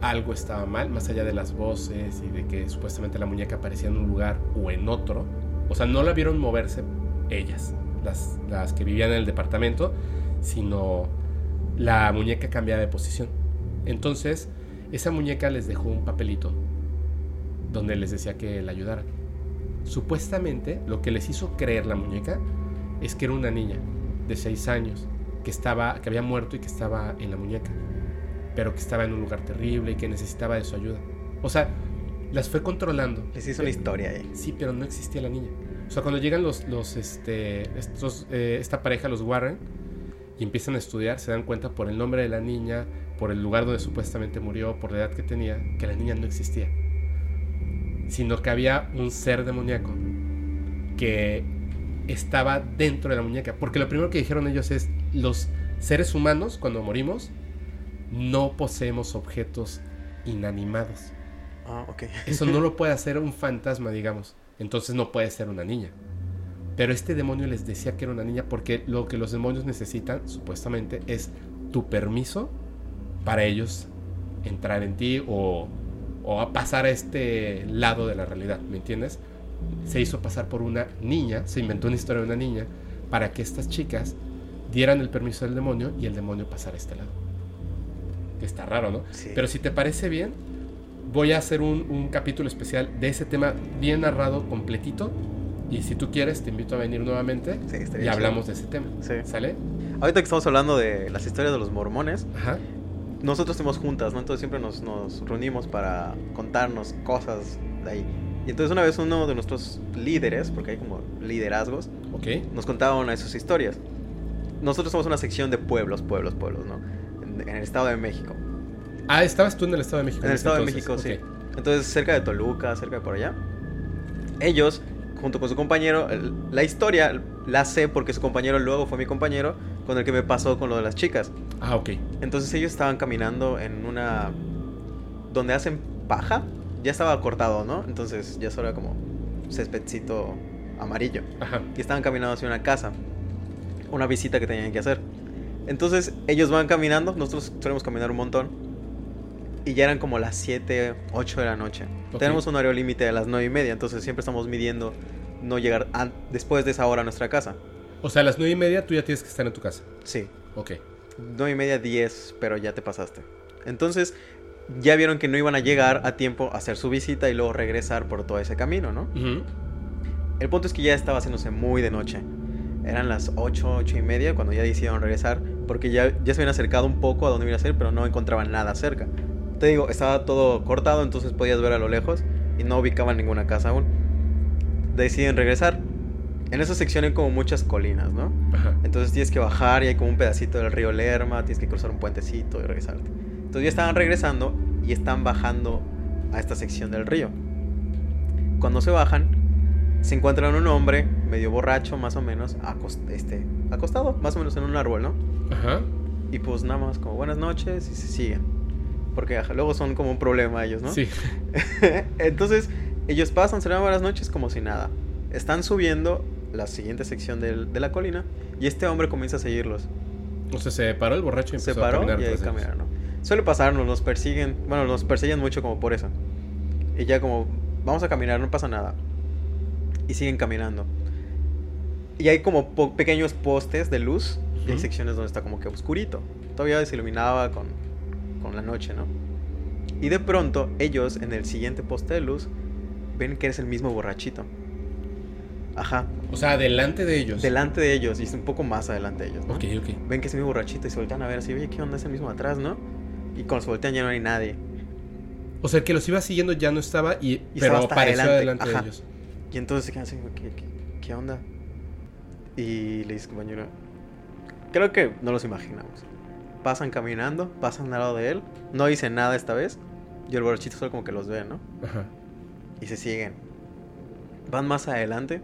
algo estaba mal, más allá de las voces y de que supuestamente la muñeca aparecía en un lugar o en otro. O sea, no la vieron moverse ellas, las, las que vivían en el departamento, sino la muñeca cambiaba de posición. Entonces, esa muñeca les dejó un papelito donde les decía que la ayudaran. Supuestamente, lo que les hizo creer la muñeca es que era una niña de 6 años que estaba que había muerto y que estaba en la muñeca, pero que estaba en un lugar terrible y que necesitaba de su ayuda. O sea, las fue controlando. Les hizo una historia ahí. Sí, pero no existía la niña. O sea, cuando llegan los, los este, estos, eh, esta pareja, los Warren, y empiezan a estudiar, se dan cuenta por el nombre de la niña, por el lugar donde supuestamente murió, por la edad que tenía, que la niña no existía. Sino que había un ser demoníaco que estaba dentro de la muñeca. Porque lo primero que dijeron ellos es, los seres humanos, cuando morimos, no poseemos objetos inanimados. Ah, ok. Eso no *laughs* lo puede hacer un fantasma, digamos. Entonces no puede ser una niña. Pero este demonio les decía que era una niña porque lo que los demonios necesitan, supuestamente, es tu permiso para ellos entrar en ti o, o a pasar a este lado de la realidad, ¿me entiendes? Se hizo pasar por una niña, se inventó una historia de una niña para que estas chicas dieran el permiso del demonio y el demonio pasara a este lado. Está raro, ¿no? Sí. Pero si te parece bien, voy a hacer un, un capítulo especial de ese tema bien narrado, completito. Y si tú quieres, te invito a venir nuevamente Sí, y chido. hablamos de ese tema. Sí. ¿Sale? Ahorita que estamos hablando de las historias de los mormones, Ajá. Nosotros estuvimos juntas, ¿no? Entonces siempre nos, nos reunimos para contarnos cosas de ahí. Y entonces una vez uno de nuestros líderes, porque hay como liderazgos, Ok. nos contaba una de sus historias. Nosotros somos una sección de pueblos, pueblos, pueblos, ¿no? En, en el Estado de México. Ah, estabas tú en el Estado de México. En el Estado de entonces. México, Ok. sí. Entonces, cerca de Toluca, cerca de por allá. Ellos, junto con su compañero, el- la historia la sé porque su compañero luego fue mi compañero con el que me pasó con lo de las chicas. Ah, ok. Entonces ellos estaban caminando en una... donde hacen paja. Ya estaba cortado, ¿no? Entonces ya solo era como céspedcito amarillo. Ajá. Y estaban caminando hacia una casa. Una visita que tenían que hacer. Entonces ellos van caminando. Nosotros solemos caminar un montón. Y ya eran como las 7, 8 de la noche. Tenemos un horario límite de las 9 y media. Entonces siempre estamos midiendo no llegar después de esa hora a nuestra casa. O sea, a las nueve y media tú ya tienes que estar en tu casa. Sí. Ok. 9 y media, 10, pero ya te pasaste. Entonces, ya vieron que no iban a llegar a tiempo a hacer su visita y luego regresar por todo ese camino, ¿no? Ujú. El punto es que ya estaba haciéndose muy de noche. Eran las 8, 8 y media cuando ya decidieron regresar, porque ya, ya se habían acercado un poco a donde iban a ser, pero no encontraban nada cerca. Te digo, estaba todo cortado, entonces podías ver a lo lejos y no ubicaban ninguna casa aún. Deciden regresar. En esa sección hay como muchas colinas, ¿no? Ajá. Entonces tienes que bajar y hay como un pedacito del río Lerma, tienes que cruzar un puentecito y regresarte. Entonces ya estaban regresando y están bajando a esta sección del río. Cuando se bajan, se encuentran un hombre medio borracho, más o menos, este, acostado, más o menos en un árbol, ¿no? Ajá. Y pues nada más como buenas noches y se siguen. Porque luego son como un problema ellos, ¿no? Sí. *laughs* Entonces, ellos pasan, se dan buenas noches como si nada. Están subiendo la siguiente sección del- de la colina y este hombre comienza a seguirlos. O sea, se paró el borracho y Se empezó a paró caminar y ellos. caminaron. ¿no? Suele pasarnos, nos persiguen. Bueno, nos persiguen mucho como por eso. Y ya como, vamos a caminar, no pasa nada. Y siguen caminando. Y hay como po- pequeños postes de luz. Y hay secciones donde está como que oscurito. Todavía se iluminaba con, con la noche, ¿no? Y de pronto, ellos en el siguiente poste de luz ven que eres el mismo borrachito. Ajá. O sea, delante de ellos. Delante de ellos y es un poco más adelante de ellos, ¿no? Ok, ok. ven que es mi borrachito y se voltean a ver así, oye, ¿qué onda? Es el mismo atrás, ¿no? Y cuando se voltean ya no hay nadie. O sea, el que los iba siguiendo ya no estaba, y, Y pero estaba apareció adelante, delante de ellos. Y entonces se quedan así, ¿qué, qué, qué onda? Y le dice, compañero, creo que no los imaginamos. Pasan caminando, pasan al lado de él, no dicen nada esta vez. Y el borrachito solo como que los ve, ¿no? Ajá. Y se siguen. Van más adelante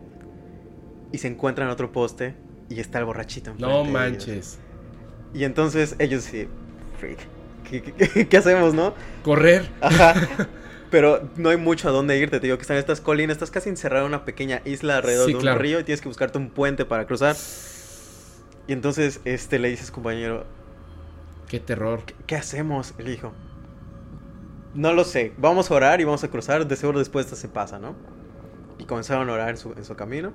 y se encuentran en otro poste y está el borrachito. No manches. Y entonces ellos sí, freak, ¿qué, qué- qué- qué hacemos, no? Correr. Ajá. *laughs* Pero no hay mucho a dónde irte, te digo que están estas colinas, estás casi encerrado en una pequeña isla alrededor Sí, de un claro. río y tienes que buscarte un puente para cruzar. Y entonces este le dices, compañero, Qué terror. ¿qué, qué hacemos? Y le dijo, no lo sé. Vamos a orar y vamos a cruzar. De seguro después se pasa, ¿no? Y comenzaron a orar en su, en su camino.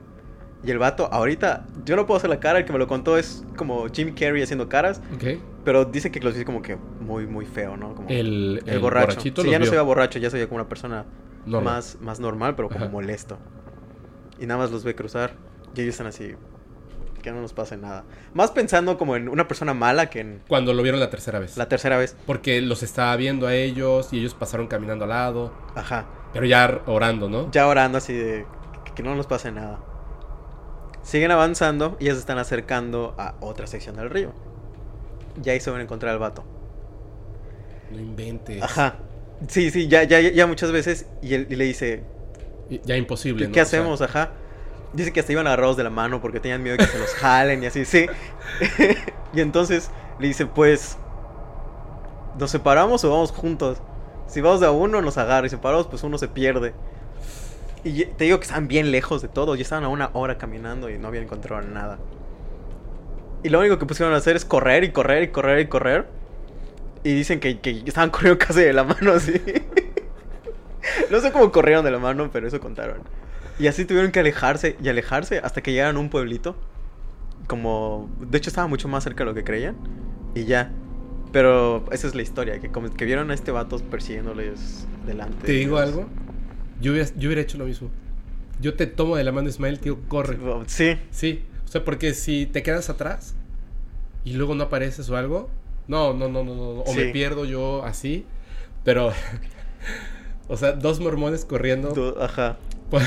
Y el vato, ahorita, yo no puedo hacer la cara, el que me lo contó es como Jim Carrey haciendo caras. Ok. Pero dice que los dice como que muy, muy feo, ¿no? Como El, el borracho. borrachito Sí, ya no se veía borracho, ya se veía como una persona Normal. más, más normal, pero como Ajá. molesto. Y nada más los ve cruzar. Y ellos están así, que no nos pase nada. Más pensando como en una persona mala que en Cuando lo vieron la tercera vez. la tercera vez. Porque los estaba viendo a ellos y ellos pasaron caminando al lado. Ajá. Pero ya orando, ¿no? Ya orando así de que, no nos pase nada. Siguen avanzando y ya se están acercando a otra sección del río. Y ahí se van a encontrar al vato. No inventes. Ajá. Sí, sí, ya, ya, ya muchas veces. Y él y le dice, Ya imposible, ¿qué, ¿no? qué O sea, hacemos? Ajá. Dice que hasta iban agarrados de la mano porque tenían miedo de que se los jalen y así, sí. *laughs* y entonces le dice, pues, ¿nos separamos o vamos juntos? Si vamos de uno, nos agarra. Y separados, pues uno se pierde. Y te digo que estaban bien lejos de todo. Ya estaban a una hora caminando y no habían encontrado nada. Y lo único que pusieron a hacer es correr y correr y correr y correr. Y dicen que estaban corriendo *laughs* casi de la mano así. *laughs* no sé cómo corrieron de la mano, pero eso contaron. Y así tuvieron que alejarse y alejarse hasta que llegaron a un pueblito. Como, de hecho estaba mucho más cerca de lo que creían. Y ya. Pero esa es la historia, que, como, que vieron a este vato persiguiéndoles delante. ¿Te digo ellos. algo? Yo hubiera, yo hubiera hecho lo mismo. Yo te tomo de la mano, Ismael, tío, corre. Sí, Sí. O sea, porque si te quedas atrás y luego no apareces o algo, no, no, no, no, no. O me pierdo yo así. Pero, *laughs* o sea, dos mormones corriendo ajá. Por,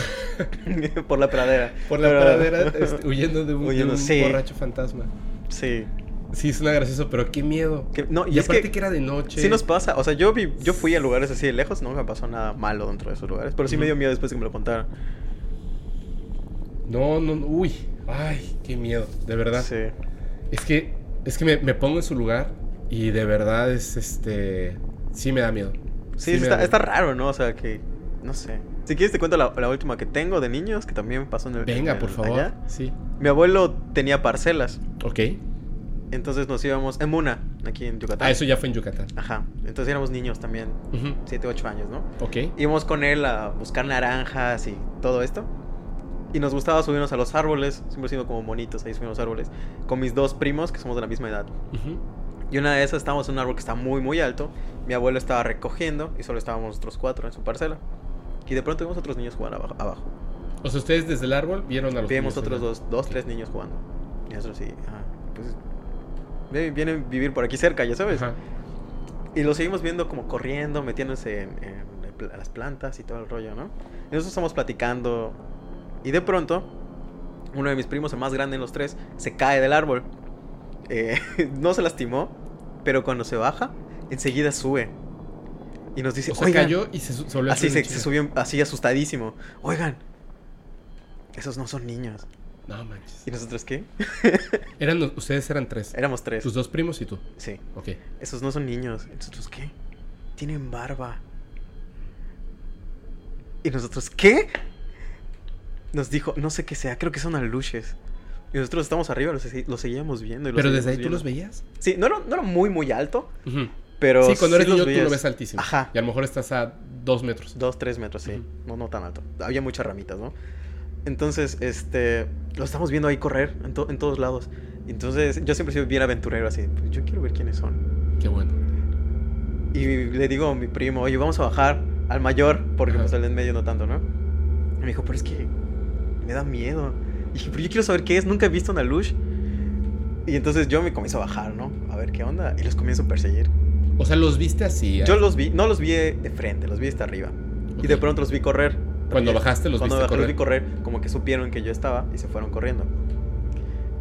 *laughs* Por la pradera. por la Pero- pradera este, huyendo de un, de Huyendo, un sí. borracho fantasma. Sí. Sí, suena gracioso, pero qué miedo. Que- no, y y es aparte que- que, era de noche. Sí nos pasa, o sea, yo vi, yo fui a lugares así de lejos, no me pasó nada malo dentro de esos lugares, pero sí me dio miedo después que me lo contaron. No, no, no, uy. Ay, qué miedo, de verdad. Sí. Es que, es que me, me pongo en su lugar y de verdad es este. Sí me da miedo. Sí, está, raro, ¿no? O sea, que, no sé. Si quieres te cuento la, la última que tengo de niños, que también pasó en el... Venga, en por el- favor. allá. Sí. Mi abuelo tenía parcelas, Ok. entonces nos íbamos en Muna, aquí en Yucatán. Ah, eso ya fue en Yucatán. Ajá, entonces éramos niños también, Ujú. 7, 8 años, ¿no? Ok. Íbamos con él a buscar naranjas y todo esto. Y nos gustaba subirnos a los árboles, siempre siendo como monitos ahí subiendo a los árboles, con mis dos primos que somos de la misma edad. Ujú. Y una de esas estábamos en un árbol que está muy, muy alto. Mi abuelo estaba recogiendo y solo estábamos nosotros cuatro en su parcela. Y de pronto vimos otros niños jugar abajo. abajo. O sea, ustedes desde el árbol vieron a los Vimos niños otros dos, dos, tres niños jugando. Y nosotros sí, ajá, pues vienen a vivir por aquí cerca, ya sabes. Ajá. Y lo seguimos viendo como corriendo, metiéndose en, en las plantas y todo el rollo, ¿no? Y nosotros estamos platicando. Y de pronto, uno de mis primos, el más grande de los tres, se cae del árbol. Eh, *laughs* no se lastimó, pero cuando se baja, enseguida sube. Y nos dice, O sea, "Oigan", cayó y se, se volvió Así se, subió así asustadísimo. Oigan, esos no son niños. No manches. ¿Y nosotros qué? *laughs* Eran, ustedes eran tres. Éramos tres. Tus dos primos y tú. Sí. Ok. Esos no son niños. ¿Y nosotros qué? Tienen barba. ¿Y nosotros qué? Nos dijo, no sé qué sea, creo que son aluches. Y nosotros estamos arriba, los, los seguíamos viendo. y los Pero desde ahí tú los veías. Sí, no era, no era muy, muy alto, Ujú. Pero. sí, cuando eres niño tú lo veías. ves altísimo. Ajá. Y a lo mejor estás a dos metros. Dos, tres metros, sí. Ujú. No, no tan alto. Había muchas ramitas, ¿no? Entonces, este, lo estamos viendo ahí correr en, to- en todos lados. Entonces, yo siempre sido bien aventurero, así. Pues yo quiero ver quiénes son. Qué bueno. Y le digo a mi primo, oye, vamos a bajar al mayor, porque Ajá. pues al de en medio no tanto, ¿no? Y me dijo, pero es que me da miedo. Y dije, pero yo quiero saber qué es, nunca he visto una lush. Y entonces yo me comienzo a bajar, ¿no? A ver qué onda. Y los comienzo a perseguir. O sea, los viste así. Yo los vi, no los vi de frente, los vi hasta arriba. Y de pronto los vi correr. Cuando bajaste, los Cuando viste bajé, los vi correr. correr, como que supieron que yo estaba y se fueron corriendo.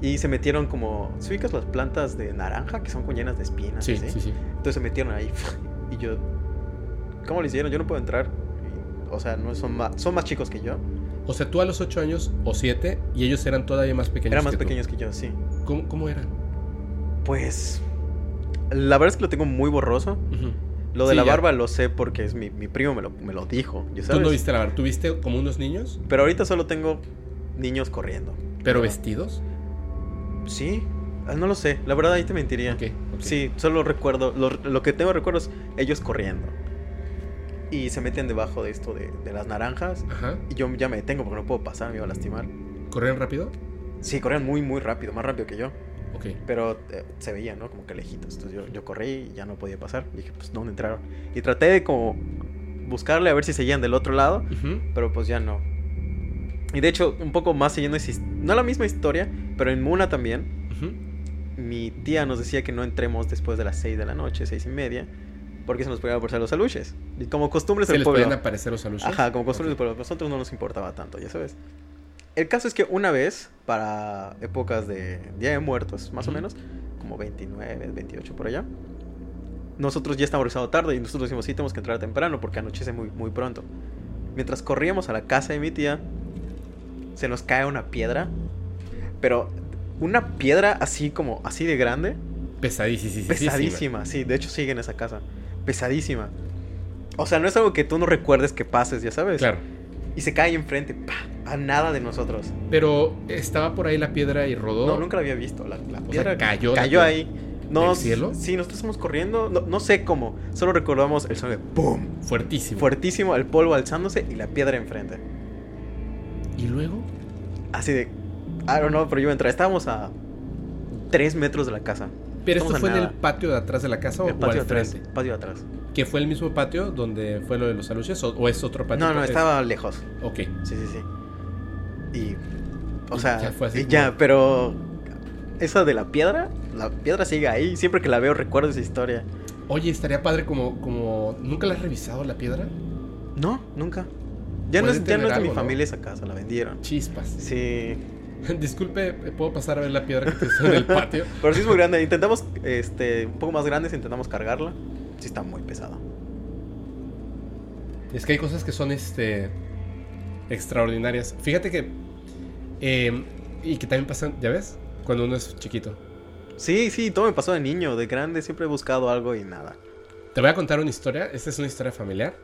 Y se metieron como... ¿Se ubicas las plantas de naranja que son con llenas de espinas? Sí, sí, sí. Entonces se metieron ahí. *laughs* Y yo... ¿Cómo lo hicieron? Yo no puedo entrar. Y, o sea, no son más, son más chicos que yo. O sea, tú a los ocho años o siete y ellos eran todavía más pequeños. Eran más que tú. pequeños que yo, sí. ¿Cómo, cómo eran? Pues... La verdad es que lo tengo muy borroso. Lo de Sí, la ya. barba lo sé porque es mi, mi primo me lo, me lo dijo. ¿ya Tú no viste la barba. ¿Tú viste como unos niños? Pero ahorita solo tengo niños corriendo. ¿Pero vestidos? Sí, ah, no lo sé. La verdad ahí te mentiría. Ok, ok. Sí, solo recuerdo. Lo, lo que tengo recuerdo es ellos corriendo. y se meten debajo de esto de, de las naranjas. Ajá. Y yo ya me detengo porque no puedo pasar, me iba a lastimar. ¿Corrían rápido? Sí, corrían muy, muy rápido, más rápido que yo. Ok. Pero eh, se veía, ¿no? Como que lejitos. Entonces yo, yo corrí y ya no podía pasar. Dije, pues, ¿dónde entraron? Y traté de como buscarle a ver si seguían del otro lado, Ujú. pero pues ya no. Y de hecho, un poco más siguiendo no la misma historia, pero en Muna también, Ujú. mi tía nos decía que no entremos después de las 6 de la noche, seis y media, porque se nos podían aparecer los aluches. Y como costumbres ¿Se del les pueblo. podían aparecer los aluches? Ajá, como costumbres del Ok. pueblo. Nosotros no nos importaba tanto, ya sabes. El caso es que una vez, para épocas de Día de Muertos, más o menos, como 29, 28 por allá, nosotros ya estábamos regresando tarde y nosotros decimos, sí, tenemos que entrar temprano porque anochece muy, muy pronto. Mientras corríamos a la casa de mi tía, se nos cae una piedra, pero una piedra así como, así de grande, Pesadísima. pesadísima, sí, de hecho sigue en esa casa, pesadísima. O sea, no es algo que tú no recuerdes que pases, ya sabes. Claro. Y se cae enfrente, ¡pa! a nada de nosotros. Pero estaba por ahí la piedra y rodó. No, nunca la había visto. La, la sea, piedra cayó la cayó ahí. ¿Del cielo? Sí, nosotros estamos corriendo. No, no sé cómo. Solo recordamos el sonido de ¡pum! Fuertísimo. Fuertísimo, el polvo alzándose y la piedra enfrente. ¿Y luego? Así de. I don't know, pero yo entré. Estábamos a 3 metros de la casa. ¿Pero Estamos esto fue en el patio de atrás de la casa o, El o patio al atrás. frente? Patio de atrás. ¿Que fue el mismo patio donde fue lo de los aluches o, o es otro patio? No, no, Es- estaba lejos. Ok. Sí, sí, sí. Y. O Y sea, ya fue así y ya, como- pero. Esa de la piedra, la piedra sigue ahí. Siempre que la veo recuerdo esa historia. Oye, estaría padre como, como... ¿Nunca la has revisado la piedra? No, nunca. Ya no es, ya no es de mi familia esa casa, la vendieron. Chispas. Sí. *laughs* Disculpe, ¿puedo pasar a ver la piedra que está en el patio? *laughs* Pero sí es muy grande. Intentamos, este, un poco más grandes, intentamos cargarla. Sí está muy pesada. Es que hay cosas que son este extraordinarias. Fíjate que eh, y que también pasan, ¿ya ves? Cuando uno es chiquito. Sí, sí, todo me pasó de niño. De grande siempre he buscado algo y nada. Te voy a contar una historia. Esta es una historia familiar.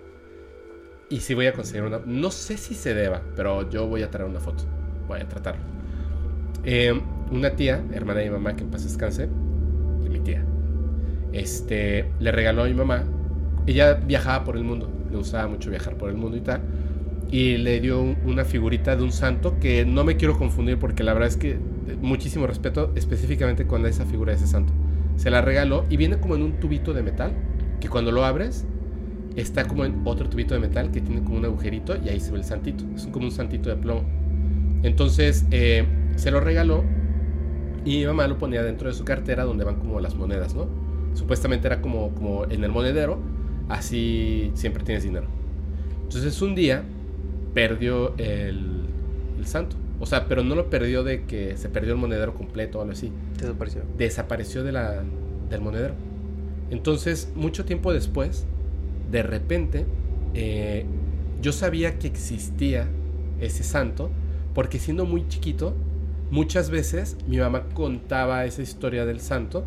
Y sí voy a conseguir una. No sé si se deba, pero yo voy a traer una foto. Voy a tratarlo. Eh, una tía, hermana de mi mamá, que en paz descanse, de mi tía, este, le regaló a mi mamá. Ella viajaba por el mundo, le gustaba mucho viajar por el mundo y tal. Y le dio un- una figurita de un santo que no me quiero confundir porque la verdad es que eh, muchísimo respeto específicamente con esa figura de ese santo. Se la regaló y viene como en un tubito de metal que cuando lo abres está como en otro tubito de metal que tiene como un agujerito y ahí se ve el santito. Es como un santito de plomo. Entonces eh, se lo regaló y mi mamá lo ponía dentro de su cartera donde van como las monedas, ¿no? Supuestamente era como, como en el monedero, así siempre tienes dinero. Entonces un día perdió el, el santo. O sea, pero no lo perdió de que se perdió el monedero completo o algo así Desapareció. desapareció de la, del monedero. Entonces, mucho tiempo después, de repente, eh, yo sabía que existía ese santo, porque siendo muy chiquito, muchas veces mi mamá contaba esa historia del santo,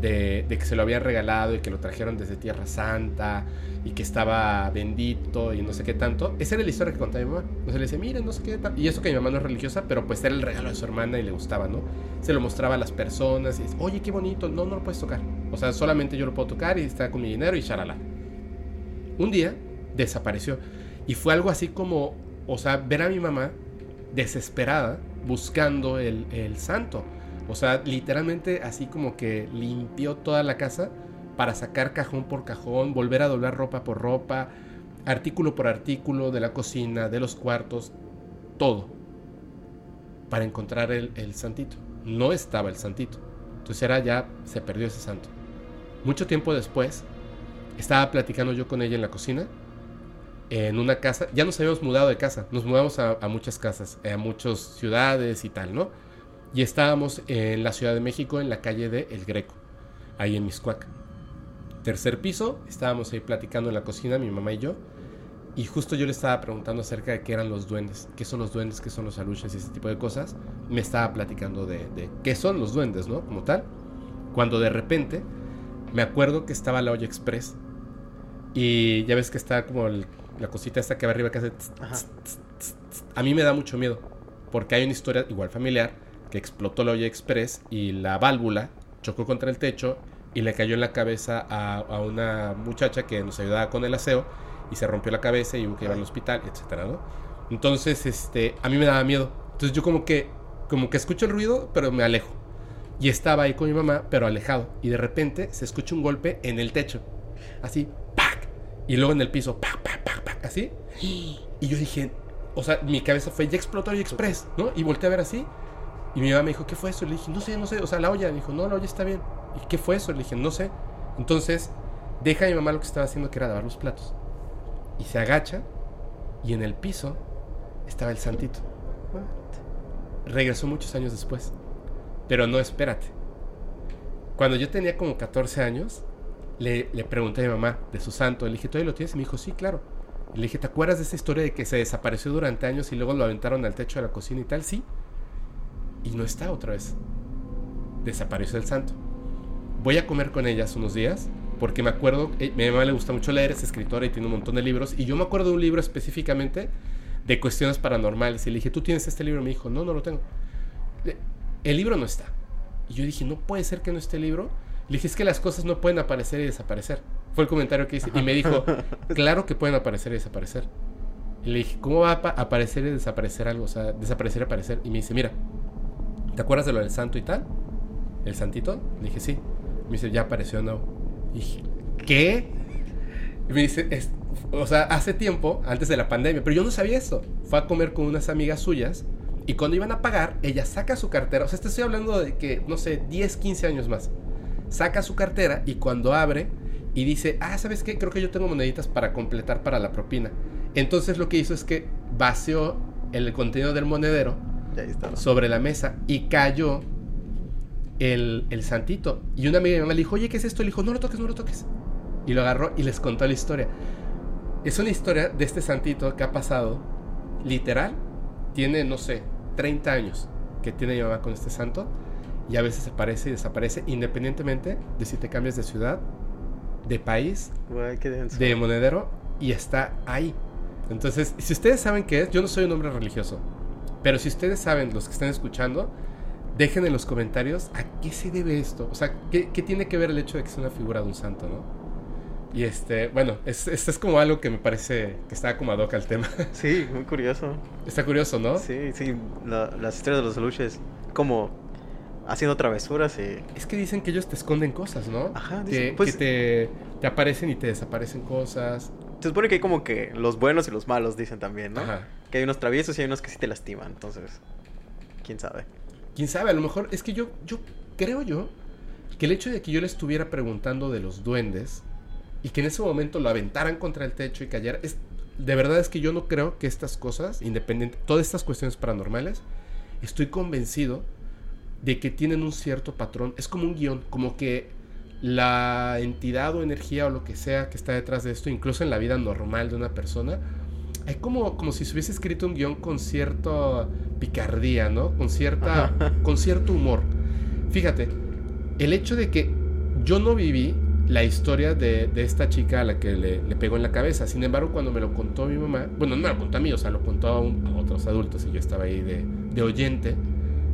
de, que se lo habían regalado y que lo trajeron desde Tierra Santa y que estaba bendito y no sé qué tanto. Esa era la historia que contaba mi mamá. O sea, le decía, miren, no sé qué tal. Y eso que mi mamá no es religiosa, pero pues era el regalo de su hermana y le gustaba, ¿no? Se lo mostraba a las personas y dice, oye, qué bonito, no, no lo puedes tocar. O sea, solamente yo lo puedo tocar y está con mi dinero y charala. Un día desapareció. Y fue algo así como, o sea, ver a mi mamá desesperada buscando el, el santo. O sea, literalmente así como que limpió toda la casa para sacar cajón por cajón, volver a doblar ropa por ropa, artículo por artículo de la cocina, de los cuartos, todo. Para encontrar el, el santito. No estaba el santito. Entonces era ya, se perdió ese santo. Mucho tiempo después, estaba platicando yo con ella en la cocina, en una casa, ya nos habíamos mudado de casa, nos mudamos a, muchas casas, a muchas ciudades y tal, ¿no? Y estábamos en la Ciudad de México, en la calle de El Greco, ahí en Miscuac. Tercer piso, estábamos ahí platicando en la cocina, mi mamá y yo, y justo yo le estaba preguntando acerca de qué eran los duendes, qué son los duendes, qué son los aluches y ese tipo de cosas. Me estaba platicando de, de qué son los duendes, ¿no? Como tal. Cuando de repente me acuerdo que estaba la olla express y ya ves que está como el- la cosita esta que va arriba que hace... tss, tss, tss. A mí me da mucho miedo porque hay una historia igual familiar que explotó la olla express y la válvula chocó contra el techo y le cayó en la cabeza a, a una muchacha que nos ayudaba con el aseo y se rompió la cabeza y hubo que llevarlo al hospital, etcétera, ¿no? Entonces, este, a mí me daba miedo. Entonces yo como que, como que escucho el ruido, pero me alejo. Y estaba ahí con mi mamá, pero alejado. Y de repente se escucha un golpe en el techo. Así, ¡pac! Y luego en el piso, ¡pac, pac, pac, pac! Así. Y yo dije, o sea, mi cabeza fue, ya explotó el express, ¿no? Y volteé a ver así. Y mi mamá me dijo, ¿qué fue eso? Le dije, no sé, no sé. O sea, la olla. Me dijo, no, la olla está bien. ¿Y qué fue eso? Le dije, no sé. Entonces, deja a mi mamá lo que estaba haciendo, que era lavar los platos. Y se agacha. Y en el piso estaba el santito. Regresó muchos años después. Pero no, espérate. Cuando yo tenía como 14 años, le, le pregunté a mi mamá de su santo. Le dije, ¿todavía lo tienes? Y me dijo, sí, claro. Le dije, ¿te acuerdas de esa historia de que se desapareció durante años y luego lo aventaron al techo de la cocina y tal? Sí. Y no está otra vez. Desapareció el santo. Voy a comer con ellas unos días porque me acuerdo, eh, mi mamá le gusta mucho leer, es escritora y tiene un montón de libros. Y yo me acuerdo de un libro específicamente de cuestiones paranormales. Y le dije, ¿tú tienes este libro? Me dijo, no, no lo tengo. El libro no está. Y yo dije, no puede ser que no esté el libro. Le dije, es que las cosas no pueden aparecer y desaparecer. Fue el comentario que hice. Y me dijo, *laughs* claro que pueden aparecer y desaparecer. Y le dije, ¿cómo va a aparecer y desaparecer algo? O sea, desaparecer y aparecer. Y me dice, mira, ¿te acuerdas de lo del santo y tal? ¿El santito? Le dije, sí. Me dice, ya apareció, no. Y dije, ¿qué? Y me dice, o sea, hace tiempo, antes de la pandemia, pero yo no sabía eso. Fue a comer con unas amigas suyas y cuando iban a pagar, ella saca su cartera. O sea, te estoy hablando de que, no sé, 10, 15 años más. Saca su cartera y cuando abre y dice, ah, ¿sabes qué? Creo que yo tengo moneditas para completar para la propina. Entonces lo que hizo es que vació el contenido del monedero sobre la mesa y cayó el, el, santito. Y una amiga de mi mamá le dijo, oye, ¿qué es esto? Le dijo, no lo toques, no lo toques. Y lo agarró y les contó la historia. Es una historia de este santito que ha pasado, literal, tiene, no sé, 30 años que tiene mi mamá con este santo. Y a veces aparece y desaparece independientemente de si te cambias de ciudad, de país, de monedero, y está ahí. Entonces, si ustedes saben qué es, yo no soy un hombre religioso, pero si ustedes saben, los que están escuchando, dejen en los comentarios a qué se debe esto. O sea, qué, tiene que ver el hecho de que sea una figura de un santo, ¿no? Y este, bueno, esto es, es como algo que me parece que está como ad hoc al tema. Sí, muy curioso. Está curioso, ¿no? Sí, sí, las historias de los aluches, como haciendo travesuras. Y... Es que dicen que ellos te esconden cosas, ¿no? Ajá, dicen, que, pues, que te, te, aparecen y te desaparecen cosas. Se supone que hay como que los buenos y los malos, dicen también, ¿no? Ajá. Que hay unos traviesos y hay unos que sí te lastiman, entonces, quién sabe. Quién sabe, a lo mejor es que yo, yo creo yo que el hecho de que yo le estuviera preguntando de los duendes y que en ese momento lo aventaran contra el techo y cayera, es, de verdad es que yo no creo que estas cosas, independiente, todas estas cuestiones paranormales, estoy convencido de que tienen un cierto patrón. Es como un guion, como que la entidad o energía o lo que sea que está detrás de esto, incluso en la vida normal de una persona, hay como, como si se hubiese escrito un guion con cierta picardía, ¿no? Con, cierta, *laughs* con cierto humor. Fíjate, el hecho de que yo no viví la historia de, esta chica a la que le, pegó en la cabeza. Sin embargo, cuando me lo contó mi mamá, bueno, no me lo contó a mí, o sea, lo contó a, otros adultos y yo estaba ahí de, de oyente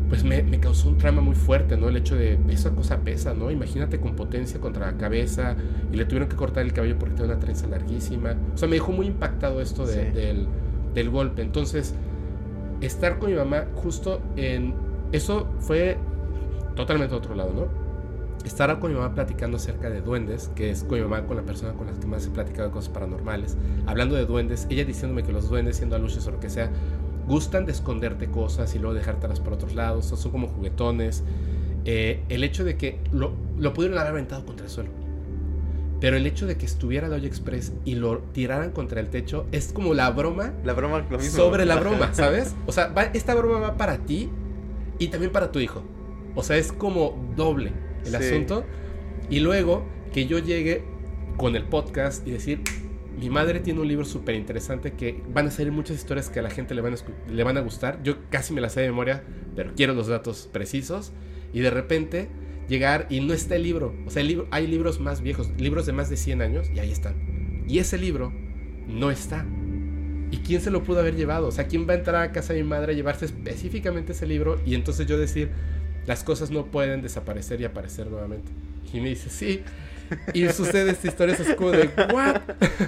pues me, causó un trauma muy fuerte, ¿no? El hecho de, esa cosa pesa, ¿no? Imagínate con potencia contra la cabeza y le tuvieron que cortar el cabello porque tenía una trenza larguísima. O sea, me dejó muy impactado esto del, del golpe. Entonces, estar con mi mamá justo en... Eso fue totalmente otro lado, ¿no? Estar con mi mamá platicando acerca de duendes, que es con mi mamá, con la persona con la que más he platicado de cosas paranormales, hablando de duendes, ella diciéndome que los duendes, siendo aluches o lo que sea, gustan de esconderte cosas y luego dejártelas por otros lados, son como juguetones. Eh, el hecho de que lo, lo pudieron haber aventado contra el suelo. Pero el hecho de que estuviera la olla express y lo tiraran contra el techo es como la broma. La broma Sobre la broma, *laughs* ¿sabes? O sea, esta broma va para ti y también para tu hijo. O sea, es como doble el asunto. Y luego que yo llegue con el podcast y decir, mi madre tiene un libro súper interesante que van a salir muchas historias que a la gente le van, a, le van a gustar. Yo casi me las sé de memoria, pero quiero los datos precisos. Y de repente llegar y no está el libro. O sea, hay libros más viejos, libros de más de 100 años, y ahí están. Y ese libro no está. ¿Y quién se lo pudo haber llevado? O sea, ¿quién va a entrar a casa de mi madre a llevarse específicamente ese libro? Y entonces yo decir, las cosas no pueden desaparecer y aparecer nuevamente. Y me dice, sí, Y sucede esta historia, es como de, ¿what?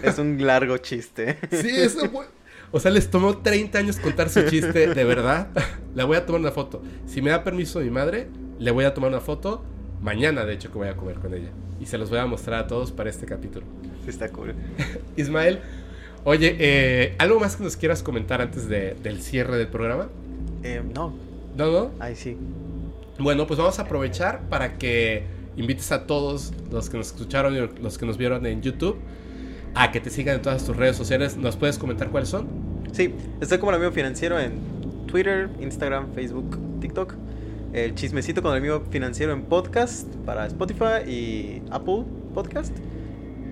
Es un largo chiste. Sí, eso fue. O sea, les tomó 30 años contar su chiste, de verdad. Le voy a tomar una foto. Si me da permiso mi madre, le voy a tomar una foto. Mañana, de hecho, que voy a comer con ella. Y se los voy a mostrar a todos para este capítulo. Sí, está cool. *laughs* Ismael, oye, eh, ¿algo más que nos quieras comentar antes de- del cierre del programa? Eh, no, ¿No, no? ahí sí. Bueno, pues vamos a aprovechar para que invites a todos los que nos escucharon y los que nos vieron en YouTube a que te sigan en todas tus redes sociales. ¿Nos puedes comentar cuáles son? Sí, estoy como el amigo financiero en Twitter, Instagram, Facebook, TikTok. El chismecito con el amigo financiero en podcast para Spotify y Apple Podcast.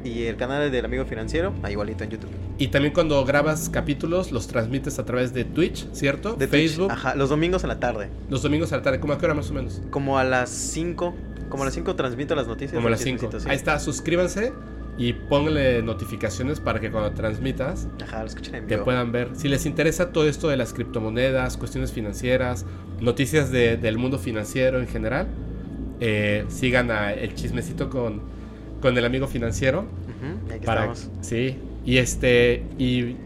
Y el canal del amigo financiero, ahí igualito en YouTube. Y también cuando grabas capítulos los transmites a través de Twitch, ¿cierto? De Twitch, Facebook. Ajá, los domingos en la tarde. Los domingos a la tarde. ¿Cómo a qué hora más o menos? Como a las 5. Como a las 5 transmito las noticias. Como a las 5. chismecito, sí. Ahí está, suscríbanse y pónganle notificaciones para que cuando transmitas Ajá, lo escuchen en te puedan ver. Si les interesa todo esto de las criptomonedas, cuestiones financieras, noticias de- del mundo financiero en general, eh, sigan a el chismecito con, con el amigo financiero. Y aquí para, sí, y este, y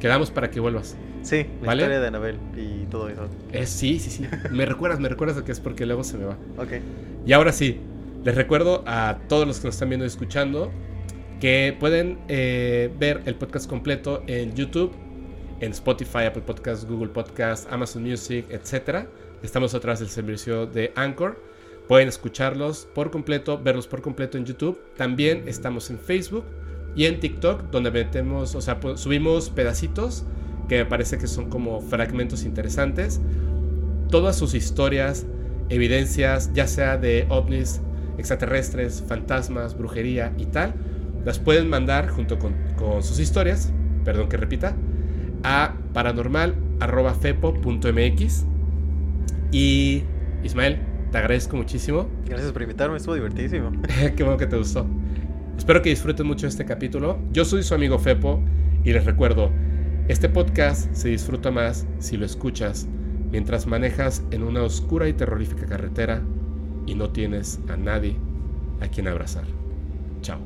quedamos para que vuelvas. Sí, la ¿Vale? historia de Anabel y todo eso. Eh, sí, sí, sí. me recuerdas, me recuerdas de que es porque luego se me va. Ok. Y ahora sí, les recuerdo a todos los que nos están viendo y escuchando que pueden eh, ver el podcast completo en YouTube, en Spotify, Apple Podcasts, Google Podcasts, Amazon Music, etc. Estamos atrás del servicio de Anchor. Pueden escucharlos por completo, verlos por completo en YouTube. También estamos en Facebook y en TikTok, donde metemos, o sea, pues, subimos pedacitos que me parece que son como fragmentos interesantes. Todas sus historias, evidencias, ya sea de ovnis, extraterrestres, fantasmas, brujería y tal, las pueden mandar junto con, con sus historias, perdón que repita, a paranormal.fepo.mx. Y Ismael, te agradezco muchísimo. Gracias por invitarme, estuvo divertidísimo. *laughs* Qué bueno que te gustó. Espero que disfruten mucho este capítulo. Yo soy su amigo Fepo y les recuerdo, este podcast se disfruta más si lo escuchas mientras manejas en una oscura y terrorífica carretera y no tienes a nadie a quien abrazar. Chao.